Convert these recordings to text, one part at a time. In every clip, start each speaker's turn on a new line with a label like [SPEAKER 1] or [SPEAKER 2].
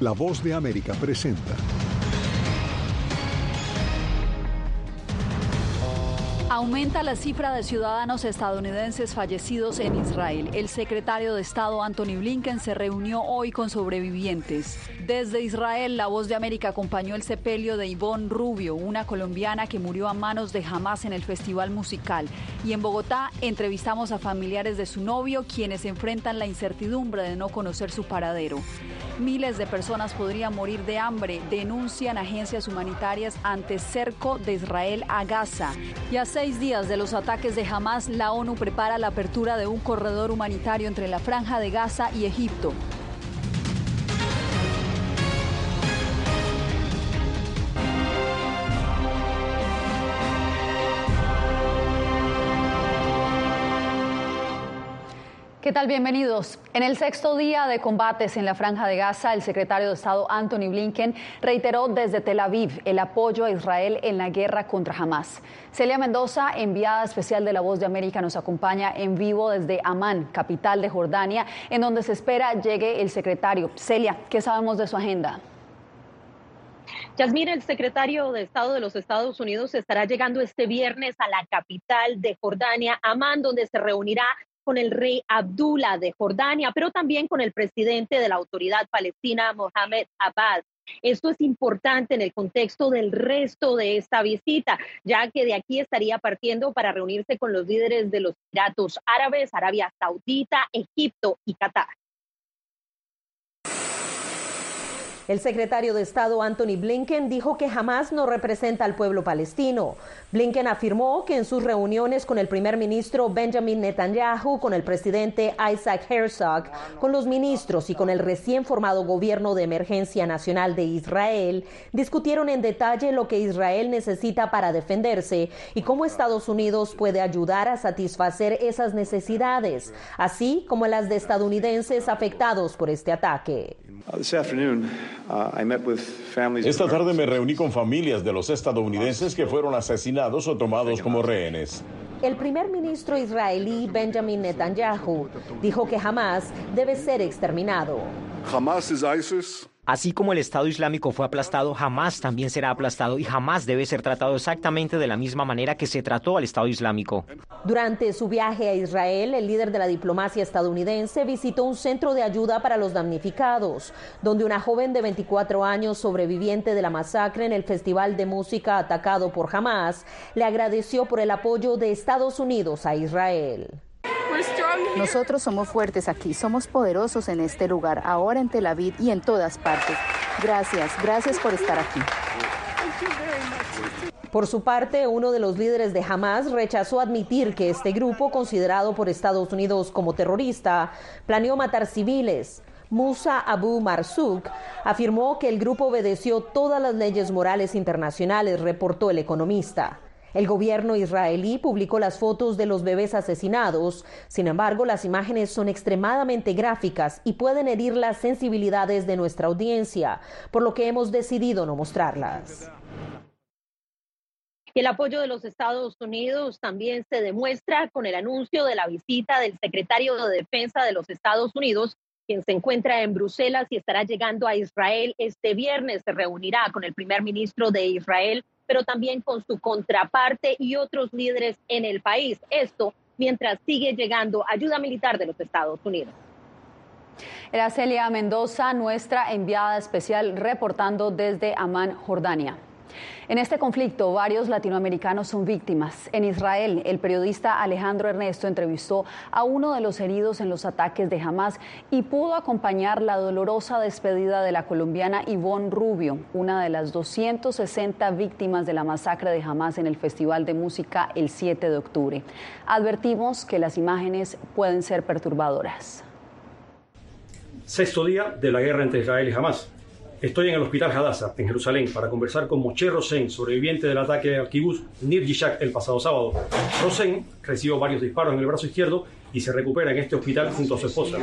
[SPEAKER 1] La voz de América presenta.
[SPEAKER 2] Aumenta la cifra de ciudadanos estadounidenses fallecidos en Israel. El secretario de Estado Anthony Blinken se reunió hoy con sobrevivientes. Desde Israel, la voz de América acompañó el sepelio de Ivonne Rubio, una colombiana que murió a manos de Hamas en el festival musical. Y en Bogotá entrevistamos a familiares de su novio, quienes enfrentan la incertidumbre de no conocer su paradero. Miles de personas podrían morir de hambre, denuncian agencias humanitarias ante cerco de Israel a Gaza. Y a seis días de los ataques de Hamas, la ONU prepara la apertura de un corredor humanitario entre la franja de Gaza y Egipto. ¿Qué tal? Bienvenidos. En el sexto día de combates en la franja de Gaza, el secretario de Estado Anthony Blinken reiteró desde Tel Aviv el apoyo a Israel en la guerra contra Hamas. Celia Mendoza, enviada especial de La Voz de América, nos acompaña en vivo desde Amán, capital de Jordania, en donde se espera llegue el secretario. Celia, ¿qué sabemos de su agenda?
[SPEAKER 3] Yasmín, el secretario de Estado de los Estados Unidos estará llegando este viernes a la capital de Jordania, Amán, donde se reunirá con el rey Abdullah de Jordania, pero también con el presidente de la autoridad palestina, Mohamed Abbas. Esto es importante en el contexto del resto de esta visita, ya que de aquí estaría partiendo para reunirse con los líderes de los Emiratos Árabes, Arabia Saudita, Egipto y Qatar.
[SPEAKER 4] El secretario de Estado Anthony Blinken dijo que jamás no representa al pueblo palestino. Blinken afirmó que en sus reuniones con el primer ministro Benjamin Netanyahu, con el presidente Isaac Herzog, con los ministros y con el recién formado gobierno de emergencia nacional de Israel, discutieron en detalle lo que Israel necesita para defenderse y cómo Estados Unidos puede ayudar a satisfacer esas necesidades, así como las de estadounidenses afectados por este ataque.
[SPEAKER 5] Esta tarde me reuní con familias de los estadounidenses que fueron asesinados o tomados como rehenes.
[SPEAKER 4] El primer ministro israelí Benjamin Netanyahu dijo que Hamas debe ser exterminado.
[SPEAKER 6] Hamas es ISIS.
[SPEAKER 7] Así como el Estado Islámico fue aplastado, jamás también será aplastado y jamás debe ser tratado exactamente de la misma manera que se trató al Estado Islámico.
[SPEAKER 4] Durante su viaje a Israel, el líder de la diplomacia estadounidense visitó un centro de ayuda para los damnificados, donde una joven de 24 años, sobreviviente de la masacre en el Festival de Música atacado por Hamas, le agradeció por el apoyo de Estados Unidos a Israel.
[SPEAKER 8] Nosotros somos fuertes aquí, somos poderosos en este lugar, ahora en Tel Aviv y en todas partes. Gracias, gracias por estar aquí.
[SPEAKER 4] Por su parte, uno de los líderes de Hamas rechazó admitir que este grupo, considerado por Estados Unidos como terrorista, planeó matar civiles. Musa Abu Marzouk afirmó que el grupo obedeció todas las leyes morales internacionales, reportó el economista. El gobierno israelí publicó las fotos de los bebés asesinados. Sin embargo, las imágenes son extremadamente gráficas y pueden herir las sensibilidades de nuestra audiencia, por lo que hemos decidido no mostrarlas.
[SPEAKER 3] El apoyo de los Estados Unidos también se demuestra con el anuncio de la visita del secretario de Defensa de los Estados Unidos, quien se encuentra en Bruselas y estará llegando a Israel este viernes. Se reunirá con el primer ministro de Israel, pero también con su contraparte y otros líderes en el país. Esto mientras sigue llegando ayuda militar de los Estados Unidos.
[SPEAKER 2] Era Celia Mendoza, nuestra enviada especial, reportando desde Amán, Jordania. En este conflicto, varios latinoamericanos son víctimas. En Israel, el periodista Alejandro Ernesto entrevistó a uno de los heridos en los ataques de Hamas y pudo acompañar la dolorosa despedida de la colombiana Ivonne Rubio, una de las 260 víctimas de la masacre de Hamas en el Festival de Música el 7 de octubre. Advertimos que las imágenes pueden ser perturbadoras.
[SPEAKER 9] Sexto día de la guerra entre Israel y Hamas. Estoy en el Hospital Hadassah, en Jerusalén, para conversar con Moshe Rosen, sobreviviente del ataque al kibbutz Nir Yishak el pasado sábado. Rosen recibió varios disparos en el brazo izquierdo y se recupera en este hospital junto a su esposa.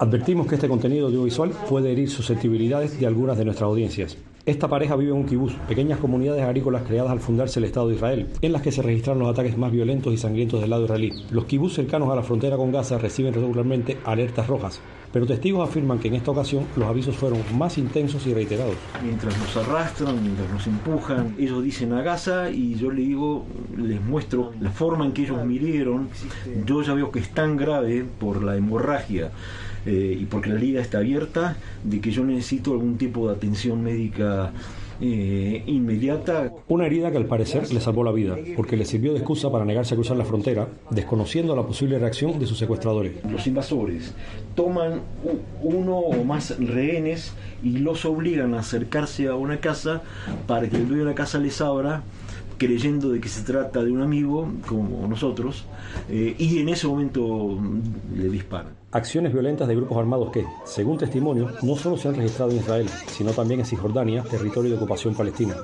[SPEAKER 10] Advertimos que este contenido audiovisual puede herir susceptibilidades de algunas de nuestras audiencias.
[SPEAKER 9] Esta pareja vive en un kibutz, pequeñas comunidades agrícolas creadas al fundarse el Estado de Israel, en las que se registraron los ataques más violentos y sangrientos del lado israelí. Los kibutz cercanos a la frontera con Gaza reciben regularmente alertas rojas, pero testigos afirman que en esta ocasión los avisos fueron más intensos y reiterados.
[SPEAKER 10] Mientras nos arrastran, mientras nos empujan, ellos dicen a Gaza y yo le digo, les muestro la forma en que ellos mirieron. Yo ya veo que es tan grave por la hemorragia eh, y porque la liga está abierta, de que yo necesito algún tipo de atención médica eh, inmediata.
[SPEAKER 9] Una herida que al parecer le salvó la vida, porque le sirvió de excusa para negarse a cruzar la frontera, desconociendo la posible reacción de sus secuestradores.
[SPEAKER 10] Los invasores toman uno o más rehenes y los obligan a acercarse a una casa para que el dueño de la casa les abra creyendo de que se trata de un amigo como nosotros eh, y en ese momento le disparan
[SPEAKER 9] acciones violentas de grupos armados que, según testimonio, no solo se han registrado en Israel, sino también en Cisjordania, territorio de ocupación palestina.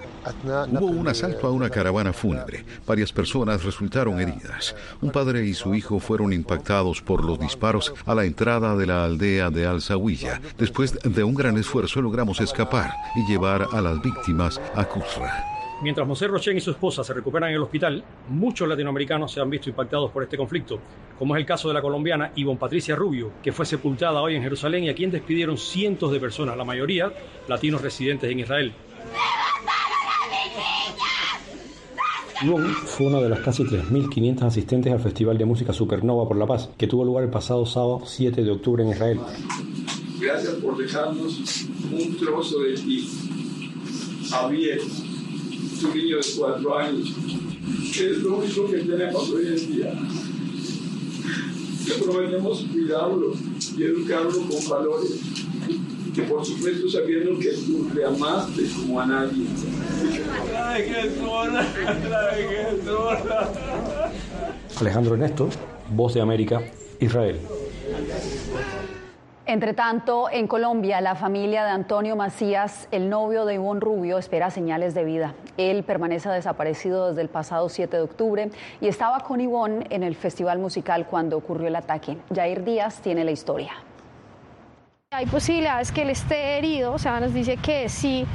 [SPEAKER 1] Hubo un asalto a una caravana fúnebre. Varias personas resultaron heridas. Un padre y su hijo fueron impactados por los disparos a la entrada de la aldea de Al-Zawiya. Después de un gran esfuerzo logramos escapar y llevar a las víctimas a Kusra.
[SPEAKER 9] Mientras José Rochen y su esposa se recuperan en el hospital, muchos latinoamericanos se han visto impactados por este conflicto, como es el caso de la colombiana Ivonne Patricia Rubio, que fue sepultada hoy en Jerusalén y a quien despidieron cientos de personas, la mayoría latinos residentes en Israel. Ivonne fue una de las casi 3.500 asistentes al Festival de Música Supernova por la Paz, que tuvo lugar el pasado sábado 7 de octubre en Israel.
[SPEAKER 11] Gracias por dejarnos un trozo de ti abierto un niño de cuatro años, que es lo único que tenemos hoy en día. Que prometemos cuidarlo y educarlo con valores, que por supuesto sabiendo que tú le amaste como a nadie. Ay, qué ay,
[SPEAKER 9] qué Alejandro Ernesto, Voz de América, Israel.
[SPEAKER 2] Entre tanto, en Colombia, la familia de Antonio Macías, el novio de Ivonne Rubio, espera señales de vida. Él permanece desaparecido desde el pasado 7 de octubre y estaba con Ivonne en el festival musical cuando ocurrió el ataque. Jair Díaz tiene la historia.
[SPEAKER 12] Hay posibilidades que él esté herido, o sea, nos dice que sí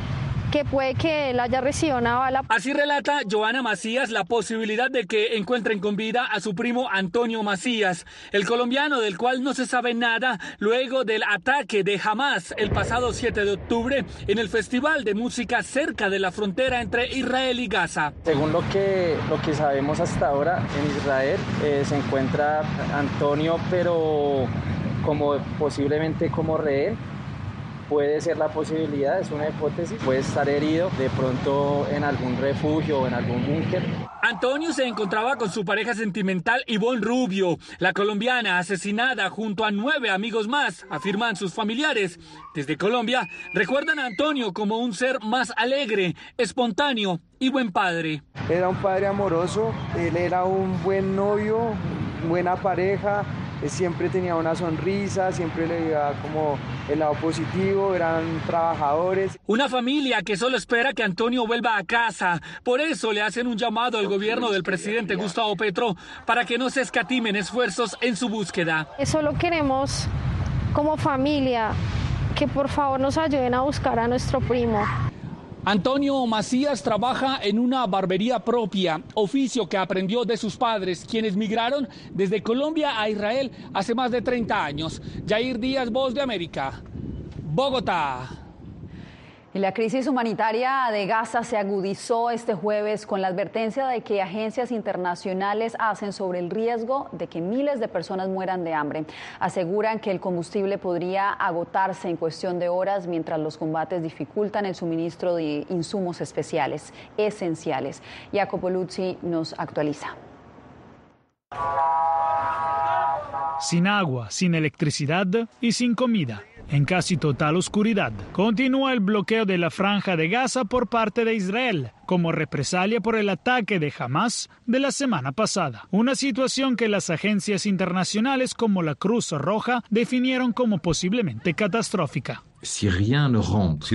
[SPEAKER 12] que puede que él haya recibido una bala.
[SPEAKER 13] Así relata Joana Macías la posibilidad de que encuentren con vida a su primo Antonio Macías, el colombiano del cual no se sabe nada luego del ataque de Hamas el pasado 7 de octubre en el Festival de Música cerca de la frontera entre Israel y Gaza.
[SPEAKER 14] Según lo que, lo que sabemos hasta ahora, en Israel eh, se encuentra Antonio, pero como posiblemente como rehén puede ser la posibilidad, es una hipótesis, puede estar herido de pronto en algún refugio o en algún búnker.
[SPEAKER 13] Antonio se encontraba con su pareja sentimental Ivonne Rubio, la colombiana asesinada junto a nueve amigos más, afirman sus familiares. Desde Colombia recuerdan a Antonio como un ser más alegre, espontáneo y buen padre.
[SPEAKER 15] Era un padre amoroso, él era un buen novio, buena pareja, siempre tenía una sonrisa, siempre le veía como el lado positivo, eran trabajadores.
[SPEAKER 13] Una familia que solo espera que Antonio vuelva a casa. Por eso le hacen un llamado al gobierno del presidente Gustavo Petro para que no se escatimen esfuerzos en su búsqueda.
[SPEAKER 12] Solo queremos como familia que por favor nos ayuden a buscar a nuestro primo.
[SPEAKER 13] Antonio Macías trabaja en una barbería propia, oficio que aprendió de sus padres, quienes migraron desde Colombia a Israel hace más de 30 años. Jair Díaz, Voz de América, Bogotá.
[SPEAKER 2] La crisis humanitaria de Gaza se agudizó este jueves con la advertencia de que agencias internacionales hacen sobre el riesgo de que miles de personas mueran de hambre. Aseguran que el combustible podría agotarse en cuestión de horas mientras los combates dificultan el suministro de insumos especiales, esenciales. Jacopo Luzzi nos actualiza.
[SPEAKER 16] Sin agua, sin electricidad y sin comida en casi total oscuridad. Continúa el bloqueo de la franja de Gaza por parte de Israel, como represalia por el ataque de Hamas de la semana pasada. Una situación que las agencias internacionales como la Cruz Roja definieron como posiblemente catastrófica.
[SPEAKER 1] Si,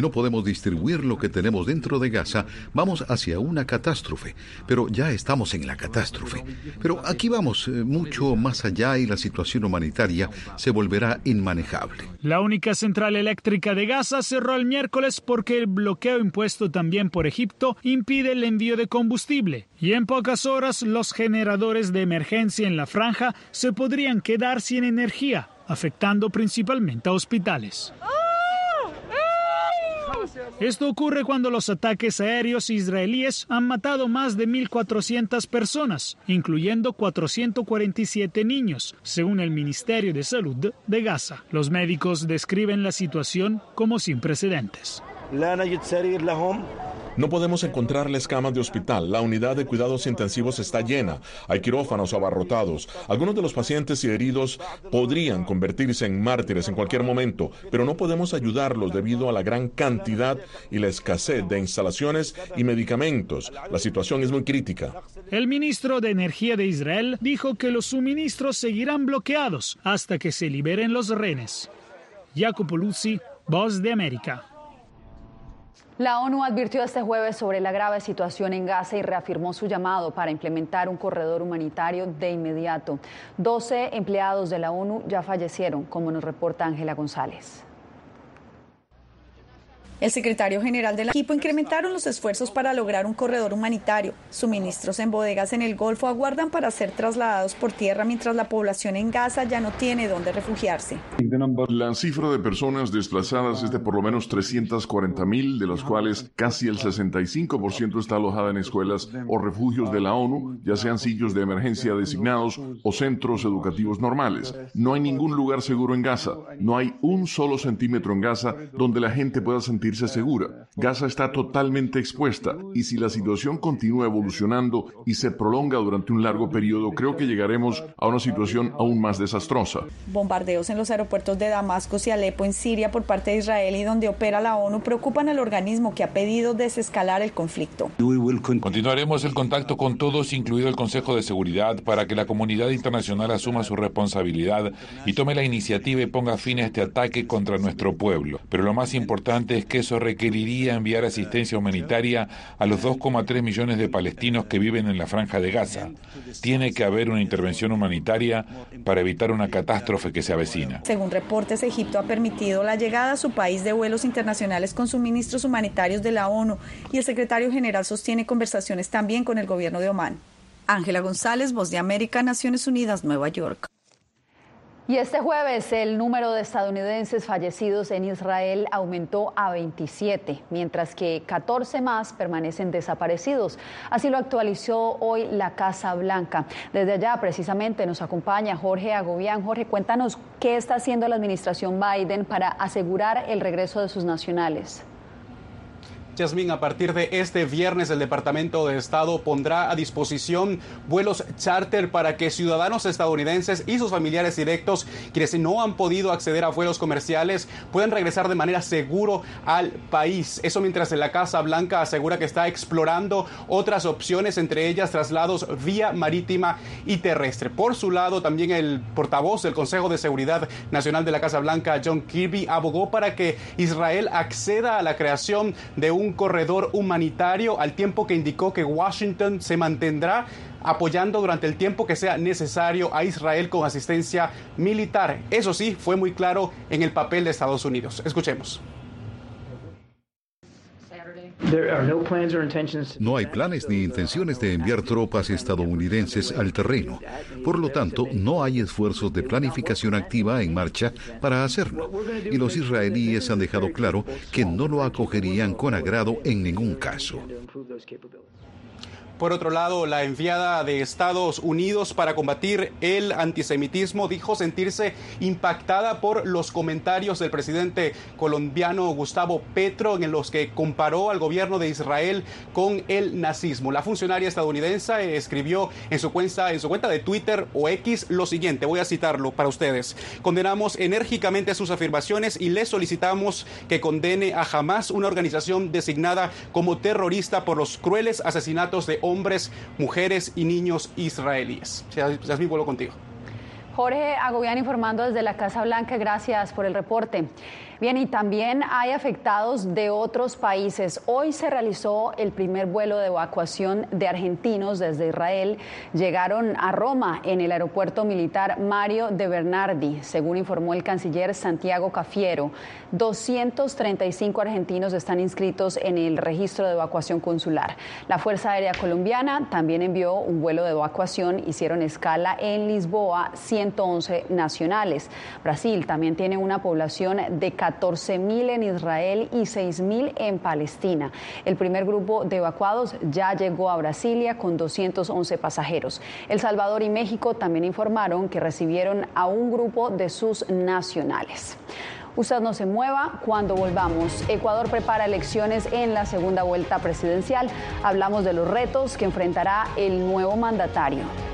[SPEAKER 1] no podemos distribuir lo que tenemos dentro de Gaza, vamos hacia una catástrofe. Pero ya estamos en la catástrofe. Pero aquí vamos eh, mucho más allá y la situación humanitaria se volverá inmanejable.
[SPEAKER 16] La única central eléctrica de Gaza cerró el miércoles porque el bloqueo impuesto también por Egipto impide el envío de combustible. Y en pocas horas los generadores de emergencia en la franja se podrían quedar sin energía, afectando principalmente a hospitales. Esto ocurre cuando los ataques aéreos israelíes han matado más de 1.400 personas, incluyendo 447 niños, según el Ministerio de Salud de Gaza. Los médicos describen la situación como sin precedentes.
[SPEAKER 17] No podemos encontrarles camas de hospital. La unidad de cuidados intensivos está llena. Hay quirófanos abarrotados. Algunos de los pacientes y heridos podrían convertirse en mártires en cualquier momento, pero no podemos ayudarlos debido a la gran cantidad y la escasez de instalaciones y medicamentos. La situación es muy crítica.
[SPEAKER 16] El ministro de Energía de Israel dijo que los suministros seguirán bloqueados hasta que se liberen los rehenes. Jacopo Luzzi, Voz de América.
[SPEAKER 2] La ONU advirtió este jueves sobre la grave situación en Gaza y reafirmó su llamado para implementar un corredor humanitario de inmediato. 12 empleados de la ONU ya fallecieron, como nos reporta Ángela González.
[SPEAKER 18] El secretario general del equipo incrementaron los esfuerzos para lograr un corredor humanitario. Suministros en bodegas en el Golfo aguardan para ser trasladados por tierra mientras la población en Gaza ya no tiene dónde refugiarse.
[SPEAKER 6] La cifra de personas desplazadas es de por lo menos 340 mil, de las cuales casi el 65% está alojada en escuelas o refugios de la ONU, ya sean sitios de emergencia designados o centros educativos normales. No hay ningún lugar seguro en Gaza. No hay un solo centímetro en Gaza donde la gente pueda sentir segura. Gaza está totalmente expuesta y si la situación continúa evolucionando y se prolonga durante un largo periodo, creo que llegaremos a una situación aún más desastrosa.
[SPEAKER 18] Bombardeos en los aeropuertos de Damasco y Alepo en Siria por parte de Israel y donde opera la ONU preocupan al organismo que ha pedido desescalar el conflicto.
[SPEAKER 19] Continuaremos el contacto con todos, incluido el Consejo de Seguridad, para que la comunidad internacional asuma su responsabilidad y tome la iniciativa y ponga fin a este ataque contra nuestro pueblo. Pero lo más importante es que eso requeriría enviar asistencia humanitaria a los 2,3 millones de palestinos que viven en la franja de Gaza. Tiene que haber una intervención humanitaria para evitar una catástrofe que se avecina.
[SPEAKER 18] Según reportes, Egipto ha permitido la llegada a su país de vuelos internacionales con suministros humanitarios de la ONU y el secretario general sostiene conversaciones también con el gobierno de Omán. Ángela González, Voz de América, Naciones Unidas, Nueva York.
[SPEAKER 2] Y este jueves el número de estadounidenses fallecidos en Israel aumentó a 27, mientras que 14 más permanecen desaparecidos. Así lo actualizó hoy la Casa Blanca. Desde allá precisamente nos acompaña Jorge Agobián. Jorge, cuéntanos qué está haciendo la administración Biden para asegurar el regreso de sus nacionales.
[SPEAKER 20] Yasmín, a partir de este viernes el Departamento de Estado pondrá a disposición vuelos charter para que ciudadanos estadounidenses y sus familiares directos, quienes no han podido acceder a vuelos comerciales, puedan regresar de manera seguro al país. Eso mientras la Casa Blanca asegura que está explorando otras opciones, entre ellas traslados vía marítima y terrestre. Por su lado, también el portavoz del Consejo de Seguridad Nacional de la Casa Blanca, John Kirby, abogó para que Israel acceda a la creación de un un corredor humanitario al tiempo que indicó que Washington se mantendrá apoyando durante el tiempo que sea necesario a Israel con asistencia militar. Eso sí, fue muy claro en el papel de Estados Unidos. Escuchemos.
[SPEAKER 1] No hay planes ni intenciones de enviar tropas estadounidenses al terreno. Por lo tanto, no hay esfuerzos de planificación activa en marcha para hacerlo. Y los israelíes han dejado claro que no lo acogerían con agrado en ningún caso.
[SPEAKER 20] Por otro lado, la enviada de Estados Unidos para combatir el antisemitismo dijo sentirse impactada por los comentarios del presidente colombiano Gustavo Petro en los que comparó al gobierno de Israel con el nazismo. La funcionaria estadounidense escribió en su cuenta, en su cuenta de Twitter o X lo siguiente, voy a citarlo para ustedes. Condenamos enérgicamente sus afirmaciones y le solicitamos que condene a Hamas, una organización designada como terrorista por los crueles asesinatos de hombres, mujeres y niños israelíes. Yasmín, vuelvo contigo.
[SPEAKER 2] Jorge Agobián informando desde la Casa Blanca. Gracias por el reporte. Bien, y también hay afectados de otros países. Hoy se realizó el primer vuelo de evacuación de argentinos desde Israel. Llegaron a Roma en el aeropuerto militar Mario de Bernardi, según informó el canciller Santiago Cafiero. 235 argentinos están inscritos en el registro de evacuación consular. La Fuerza Aérea Colombiana también envió un vuelo de evacuación. Hicieron escala en Lisboa 111 nacionales. Brasil también tiene una población de 14 mil en Israel y 6 mil en Palestina. El primer grupo de evacuados ya llegó a Brasilia con 211 pasajeros. El Salvador y México también informaron que recibieron a un grupo de sus nacionales. Usted no se mueva cuando volvamos. Ecuador prepara elecciones en la segunda vuelta presidencial. Hablamos de los retos que enfrentará el nuevo mandatario.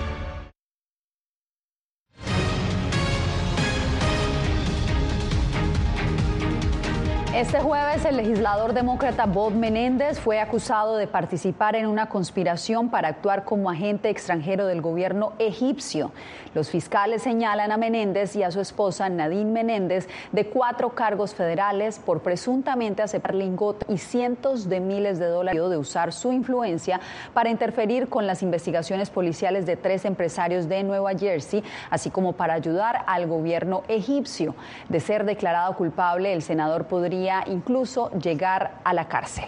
[SPEAKER 2] Este jueves el legislador demócrata Bob Menéndez fue acusado de participar en una conspiración para actuar como agente extranjero del gobierno egipcio. Los fiscales señalan a Menéndez y a su esposa Nadine Menéndez de cuatro cargos federales por presuntamente aceptar lingot y cientos de miles de dólares de usar su influencia para interferir con las investigaciones policiales de tres empresarios de Nueva Jersey, así como para ayudar al gobierno egipcio. De ser declarado culpable, el senador podría incluso llegar a la cárcel.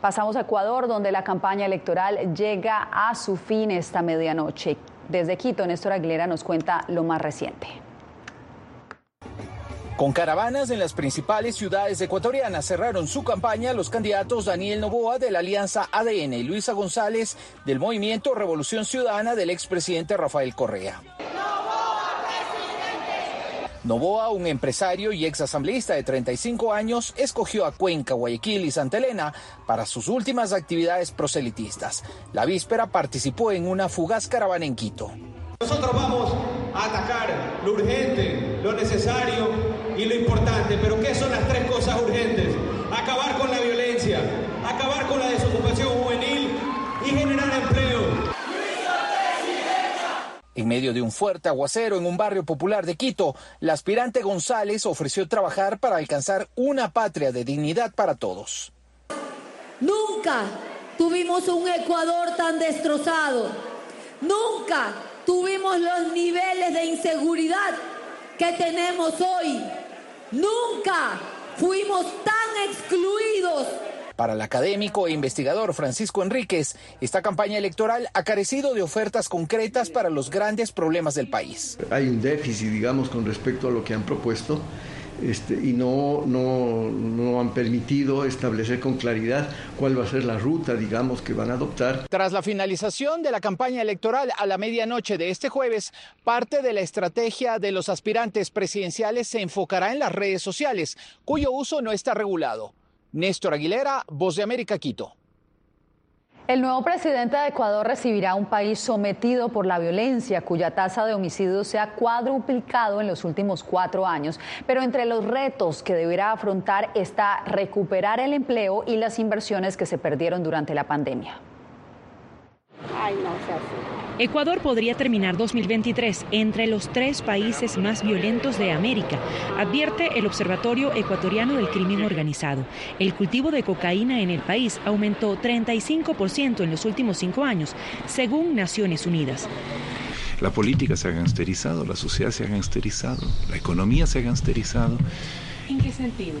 [SPEAKER 2] Pasamos a Ecuador, donde la campaña electoral llega a su fin esta medianoche. Desde Quito, Néstor Aguilera nos cuenta lo más reciente.
[SPEAKER 21] Con caravanas en las principales ciudades ecuatorianas cerraron su campaña los candidatos Daniel Novoa de la Alianza ADN y Luisa González del Movimiento Revolución Ciudadana del expresidente Rafael Correa. Novoa, un empresario y ex asambleísta de 35 años, escogió a Cuenca, Guayaquil y Santa Elena para sus últimas actividades proselitistas. La víspera participó en una fugaz caravana en Quito.
[SPEAKER 22] Nosotros vamos a atacar lo urgente, lo necesario
[SPEAKER 23] y lo importante. Pero ¿qué son las tres cosas urgentes? Acabar con la violencia, acabar con la desocupación juvenil y generar empleo.
[SPEAKER 21] En medio de un fuerte aguacero en un barrio popular de Quito, la aspirante González ofreció trabajar para alcanzar una patria de dignidad para todos.
[SPEAKER 24] Nunca tuvimos un Ecuador tan destrozado. Nunca tuvimos los niveles de inseguridad que tenemos hoy. Nunca fuimos tan excluidos
[SPEAKER 21] para el académico e investigador Francisco Enríquez, esta campaña electoral ha carecido de ofertas concretas para los grandes problemas del país.
[SPEAKER 25] Hay un déficit, digamos, con respecto a lo que han propuesto. Este, y no, no, no, han permitido establecer con claridad cuál va a ser la ruta, digamos, que van a adoptar.
[SPEAKER 21] Tras la finalización de la campaña electoral a la medianoche de este jueves, parte de la estrategia de los aspirantes presidenciales se enfocará en las redes sociales, cuyo uso no está regulado. Néstor Aguilera, Voz de América, Quito.
[SPEAKER 2] El nuevo presidente de Ecuador recibirá un país sometido por la violencia, cuya tasa de homicidios se ha cuadruplicado en los últimos cuatro años. Pero entre los retos que deberá afrontar está recuperar el empleo y las inversiones que se perdieron durante la pandemia.
[SPEAKER 26] Ay, no,
[SPEAKER 27] Ecuador podría terminar 2023 entre los tres países más violentos de América, advierte el Observatorio Ecuatoriano del Crimen Organizado. El cultivo de cocaína en el país aumentó 35% en los últimos cinco años, según Naciones Unidas.
[SPEAKER 28] La política se ha gangsterizado, la sociedad se ha gangsterizado, la economía se ha gangsterizado.
[SPEAKER 27] ¿En qué sentido?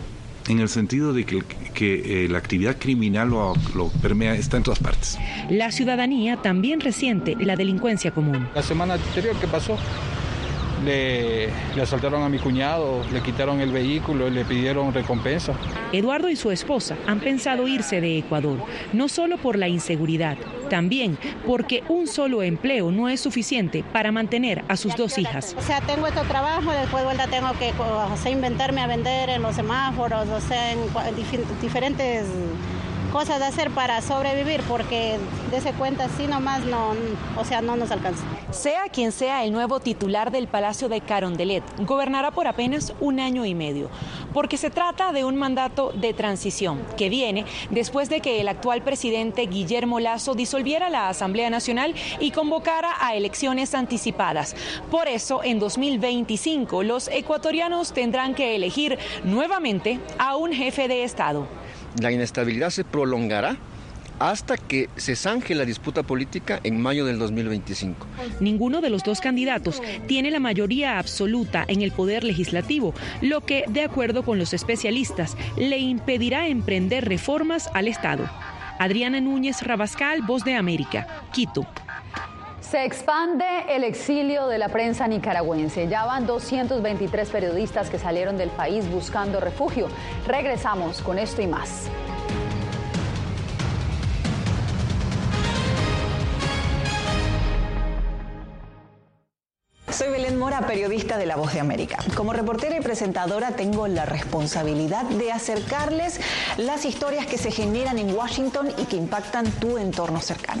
[SPEAKER 28] En el sentido de que, que eh, la actividad criminal lo, lo, permea, está en todas partes.
[SPEAKER 27] La ciudadanía también resiente la delincuencia común.
[SPEAKER 29] La semana anterior, ¿qué pasó? Le, le, asaltaron a mi cuñado, le quitaron el vehículo y le pidieron recompensa.
[SPEAKER 27] Eduardo y su esposa han pensado irse de Ecuador, no solo por la inseguridad, también porque un solo empleo no es suficiente para mantener a sus dos hijas.
[SPEAKER 26] O sea, tengo este trabajo, después de vuelta tengo que o inventarme a vender en los semáforos, o sea, en diferentes cosas de hacer para sobrevivir, porque de ese cuenta así nomás no, o sea, no nos alcanza.
[SPEAKER 27] Sea quien sea el nuevo titular del Palacio de Carondelet, gobernará por apenas un año y medio, porque se trata de un mandato de transición que viene después de que el actual presidente Guillermo Lazo disolviera la Asamblea Nacional y convocara a elecciones anticipadas. Por eso, en 2025, los ecuatorianos tendrán que elegir nuevamente a un jefe de Estado
[SPEAKER 30] la inestabilidad se prolongará hasta que se zanje la disputa política en mayo del 2025.
[SPEAKER 27] Ninguno de los dos candidatos tiene la mayoría absoluta en el poder legislativo, lo que, de acuerdo con los especialistas, le impedirá emprender reformas al Estado. Adriana Núñez Rabascal, Voz de América, Quito.
[SPEAKER 2] Se expande el exilio de la prensa nicaragüense. Ya van 223 periodistas que salieron del país buscando refugio. Regresamos con esto y más.
[SPEAKER 31] Soy Belén Mora, periodista de La Voz de América. Como reportera y presentadora tengo la responsabilidad de acercarles las historias que se generan en Washington y que impactan tu entorno cercano.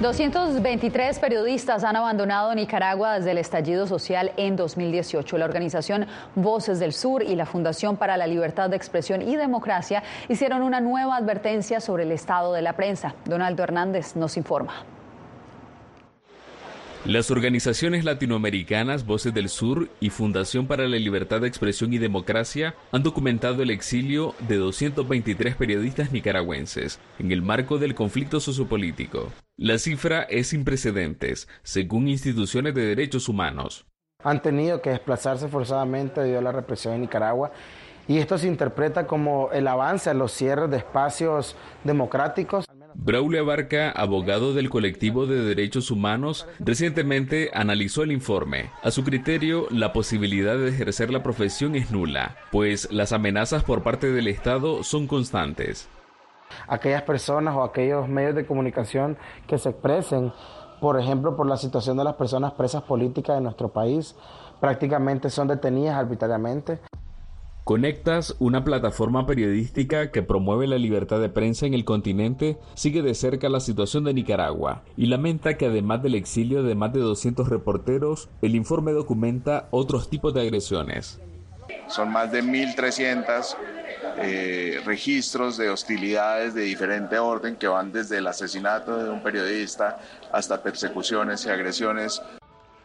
[SPEAKER 2] 223 periodistas han abandonado Nicaragua desde el estallido social en 2018. La organización Voces del Sur y la Fundación para la Libertad de Expresión y Democracia hicieron una nueva advertencia sobre el estado de la prensa. Donaldo Hernández nos informa.
[SPEAKER 32] Las organizaciones latinoamericanas Voces del Sur y Fundación para la Libertad de Expresión y Democracia han documentado el exilio de 223 periodistas nicaragüenses en el marco del conflicto sociopolítico. La cifra es sin precedentes, según instituciones de derechos humanos.
[SPEAKER 33] Han tenido que desplazarse forzadamente debido a la represión en Nicaragua y esto se interpreta como el avance a los cierres de espacios democráticos.
[SPEAKER 32] Braulio Abarca, abogado del colectivo de derechos humanos, recientemente analizó el informe. A su criterio, la posibilidad de ejercer la profesión es nula, pues las amenazas por parte del Estado son constantes.
[SPEAKER 33] Aquellas personas o aquellos medios de comunicación que se expresen, por ejemplo, por la situación de las personas presas políticas de nuestro país, prácticamente son detenidas arbitrariamente.
[SPEAKER 32] Conectas, una plataforma periodística que promueve la libertad de prensa en el continente, sigue de cerca la situación de Nicaragua y lamenta que además del exilio de más de 200 reporteros, el informe documenta otros tipos de agresiones.
[SPEAKER 34] Son más de 1.300 eh, registros de hostilidades de diferente orden que van desde el asesinato de un periodista hasta persecuciones y agresiones.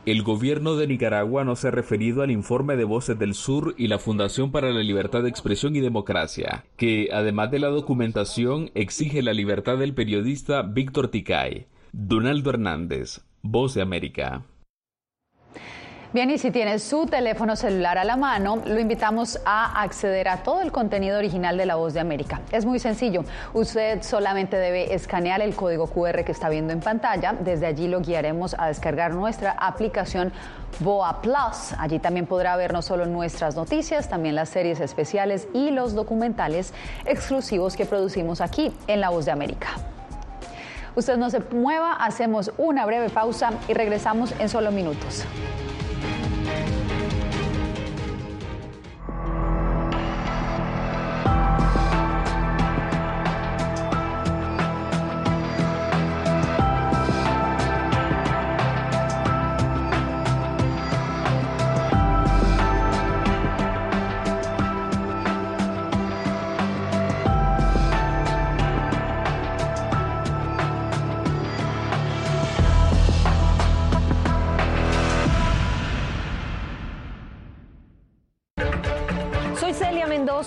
[SPEAKER 32] El gobierno de Nicaragua no se ha referido al informe de Voces del Sur y la Fundación para la Libertad de Expresión y Democracia, que, además de la documentación, exige la libertad del periodista Víctor Ticay. Donaldo Hernández, Voz de América.
[SPEAKER 2] Bien, y si tiene su teléfono celular a la mano, lo invitamos a acceder a todo el contenido original de La Voz de América. Es muy sencillo. Usted solamente debe escanear el código QR que está viendo en pantalla. Desde allí lo guiaremos a descargar nuestra aplicación Boa Plus. Allí también podrá ver no solo nuestras noticias, también las series especiales y los documentales exclusivos que producimos aquí en La Voz de América. Usted no se mueva, hacemos una breve pausa y regresamos en solo minutos.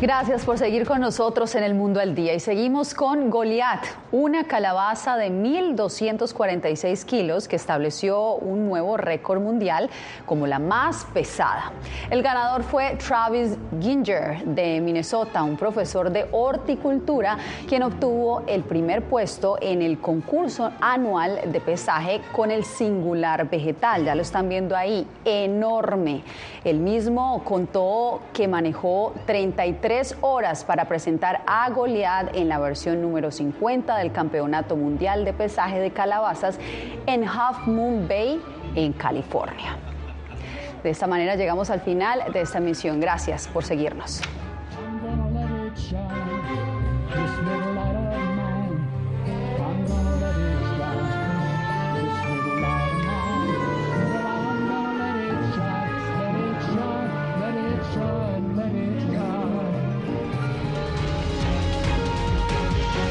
[SPEAKER 2] Gracias por seguir con nosotros en el Mundo al Día. Y seguimos con Goliat, una calabaza de 1.246 kilos que estableció un nuevo récord mundial como la más pesada. El ganador fue Travis Ginger de Minnesota, un profesor de horticultura, quien obtuvo el primer puesto en el concurso anual de pesaje con el singular vegetal. Ya lo están viendo ahí, enorme. El mismo contó que manejó 33 tres horas para presentar a Goliath en la versión número 50 del Campeonato Mundial de Pesaje de Calabazas en Half Moon Bay, en California. De esta manera llegamos al final de esta misión. Gracias por seguirnos.